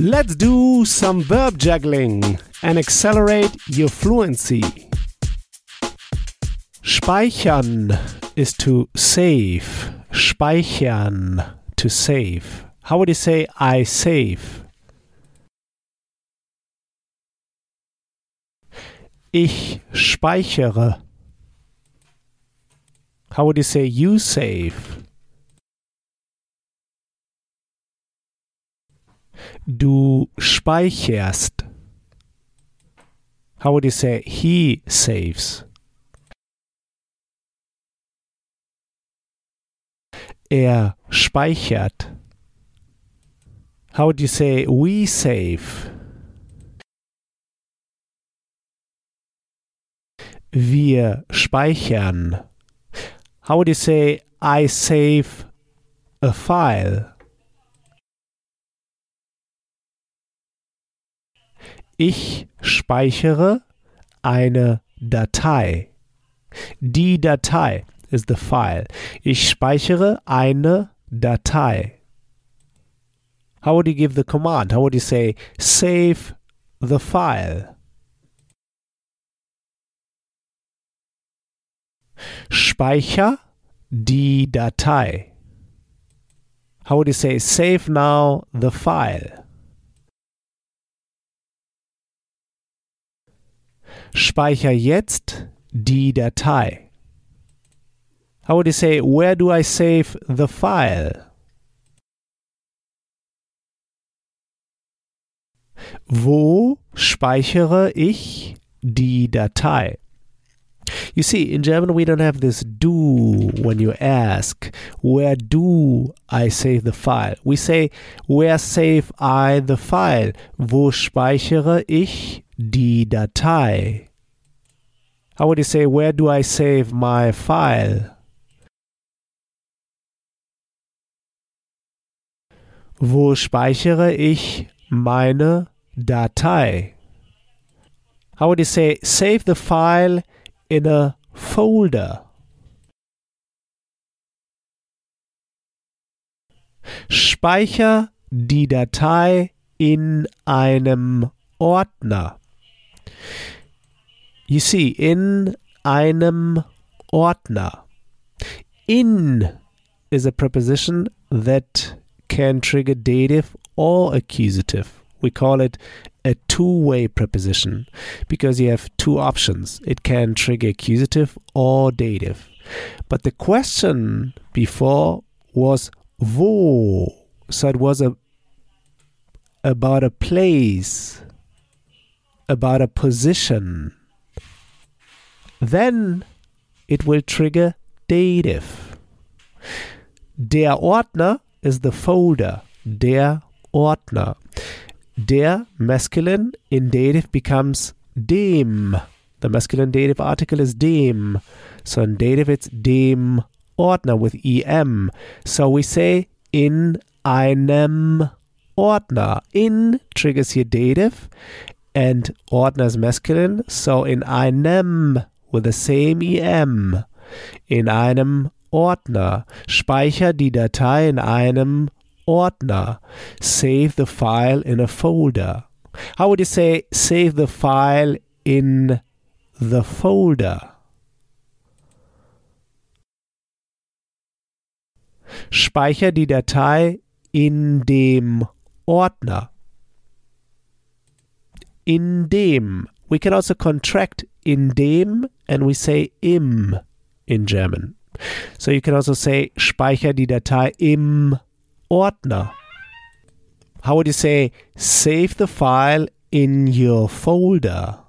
Let's do some verb juggling and accelerate your fluency. Speichern is to save. Speichern, to save. How would you say I save? Ich speichere. How would you say you save? Du speicherst. How would you say he saves? Er speichert. How would you say we save? Wir speichern. How would you say I save a file? Ich speichere eine Datei. Die Datei is the file. Ich speichere eine Datei. How would you give the command? How would you say save the file? Speicher die Datei. How would you say save now the file? Speicher jetzt die Datei. How would you say where do I save the file? Wo speichere ich die Datei? You see, in German we don't have this do when you ask, where do I save the file? We say, where save I the file? Wo speichere ich die Datei? How would you say, where do I save my file? Wo speichere ich meine Datei? How would you say, save the file in a folder? Speicher die Datei in einem Ordner. You see, in einem Ordner. In is a preposition that can trigger dative or accusative. We call it a two way preposition because you have two options. It can trigger accusative or dative. But the question before was wo. So it was a about a place, about a position. Then it will trigger dative. Der Ordner is the folder. Der Ordner. Der masculine in dative becomes dem. The masculine dative article is dem. So in dative it's dem Ordner with em. So we say in einem Ordner. In triggers here dative and Ordner is masculine. So in einem with the same em. In einem Ordner. Speicher die Datei in einem Ordner. Save the file in a folder. How would you say save the file in the folder? Speicher die Datei in dem Ordner. In dem. We can also contract in dem and we say im in German. So you can also say speicher die Datei im Ordner. How would you say save the file in your folder?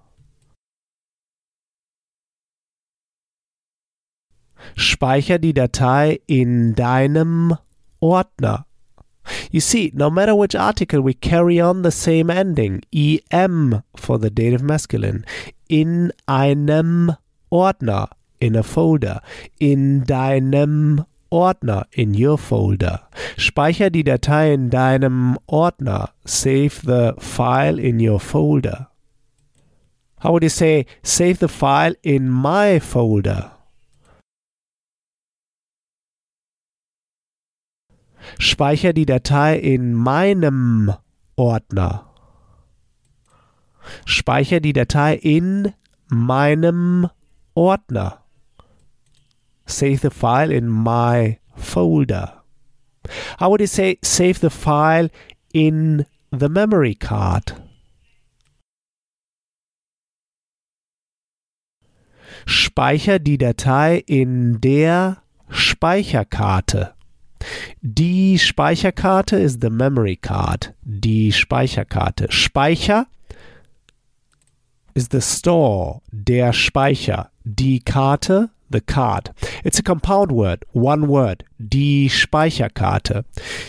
Speicher die Datei in deinem Ordner. You see, no matter which article, we carry on the same ending, em for the dative masculine. In einem Ordner, in a folder. In deinem Ordner, in your folder. Speicher die Datei in deinem Ordner. Save the file in your folder. How would you say, save the file in my folder? Speicher die Datei in meinem Ordner. Speicher die Datei in meinem Ordner. Save the file in my folder. How would you say save the file in the memory card? Speicher die Datei in der Speicherkarte. Die Speicherkarte ist the memory card. Die Speicherkarte. Speicher is the store, der Speicher. Die Karte, the card. It's a compound word, one word. Die Speicherkarte.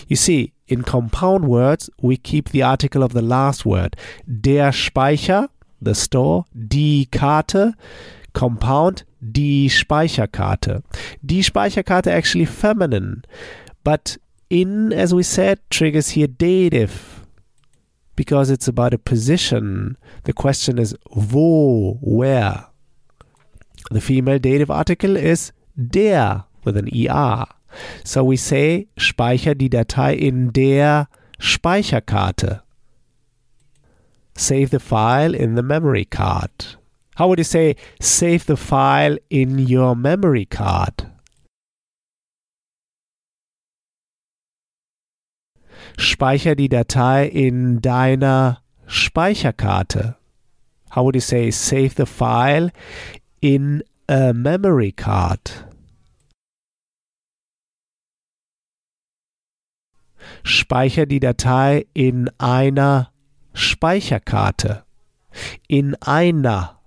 You see, in compound words, we keep the article of the last word. Der Speicher, the store. Die Karte, compound die Speicherkarte. Die Speicherkarte actually feminine, but in, as we said, triggers here dative because it's about a position. The question is wo, where. The female dative article is der with an er. So we say speicher die Datei in der Speicherkarte. Save the file in the memory card. How would you say save the file in your memory card? Speicher die Datei in deiner Speicherkarte. How would you say save the file in a memory card? Speicher die Datei in einer Speicherkarte. In einer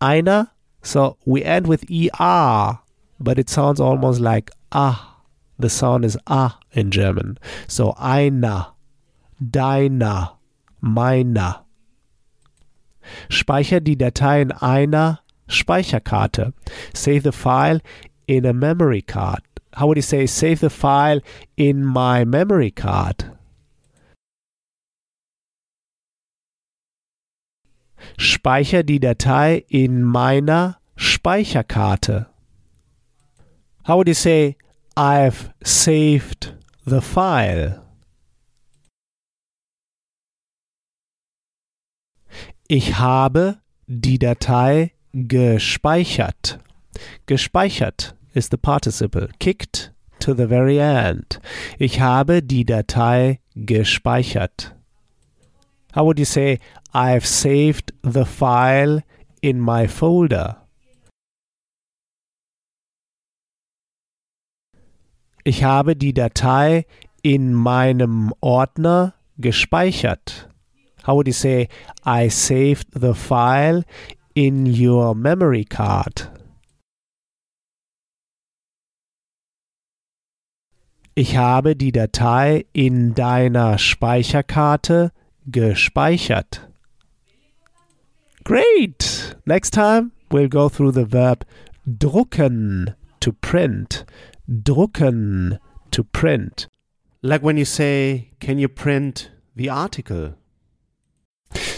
einer. So we end with er, but it sounds almost like ah. The sound is ah in German. So einer, deiner, meiner. Speicher die Datei in einer Speicherkarte. Save the file in a memory card. How would you say save the file in my memory card? Speicher die Datei in meiner Speicherkarte. How would you say I've saved the file? Ich habe die Datei gespeichert. Gespeichert is the participle. Kicked to the very end. Ich habe die Datei gespeichert. How would you say I've saved the file in my folder? Ich habe die Datei in meinem Ordner gespeichert. How would you say I saved the file in your memory card? Ich habe die Datei in deiner Speicherkarte gespeichert. Great! Next time we'll go through the verb drucken to print. Drucken to print. Like when you say, Can you print the article?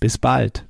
Bis bald.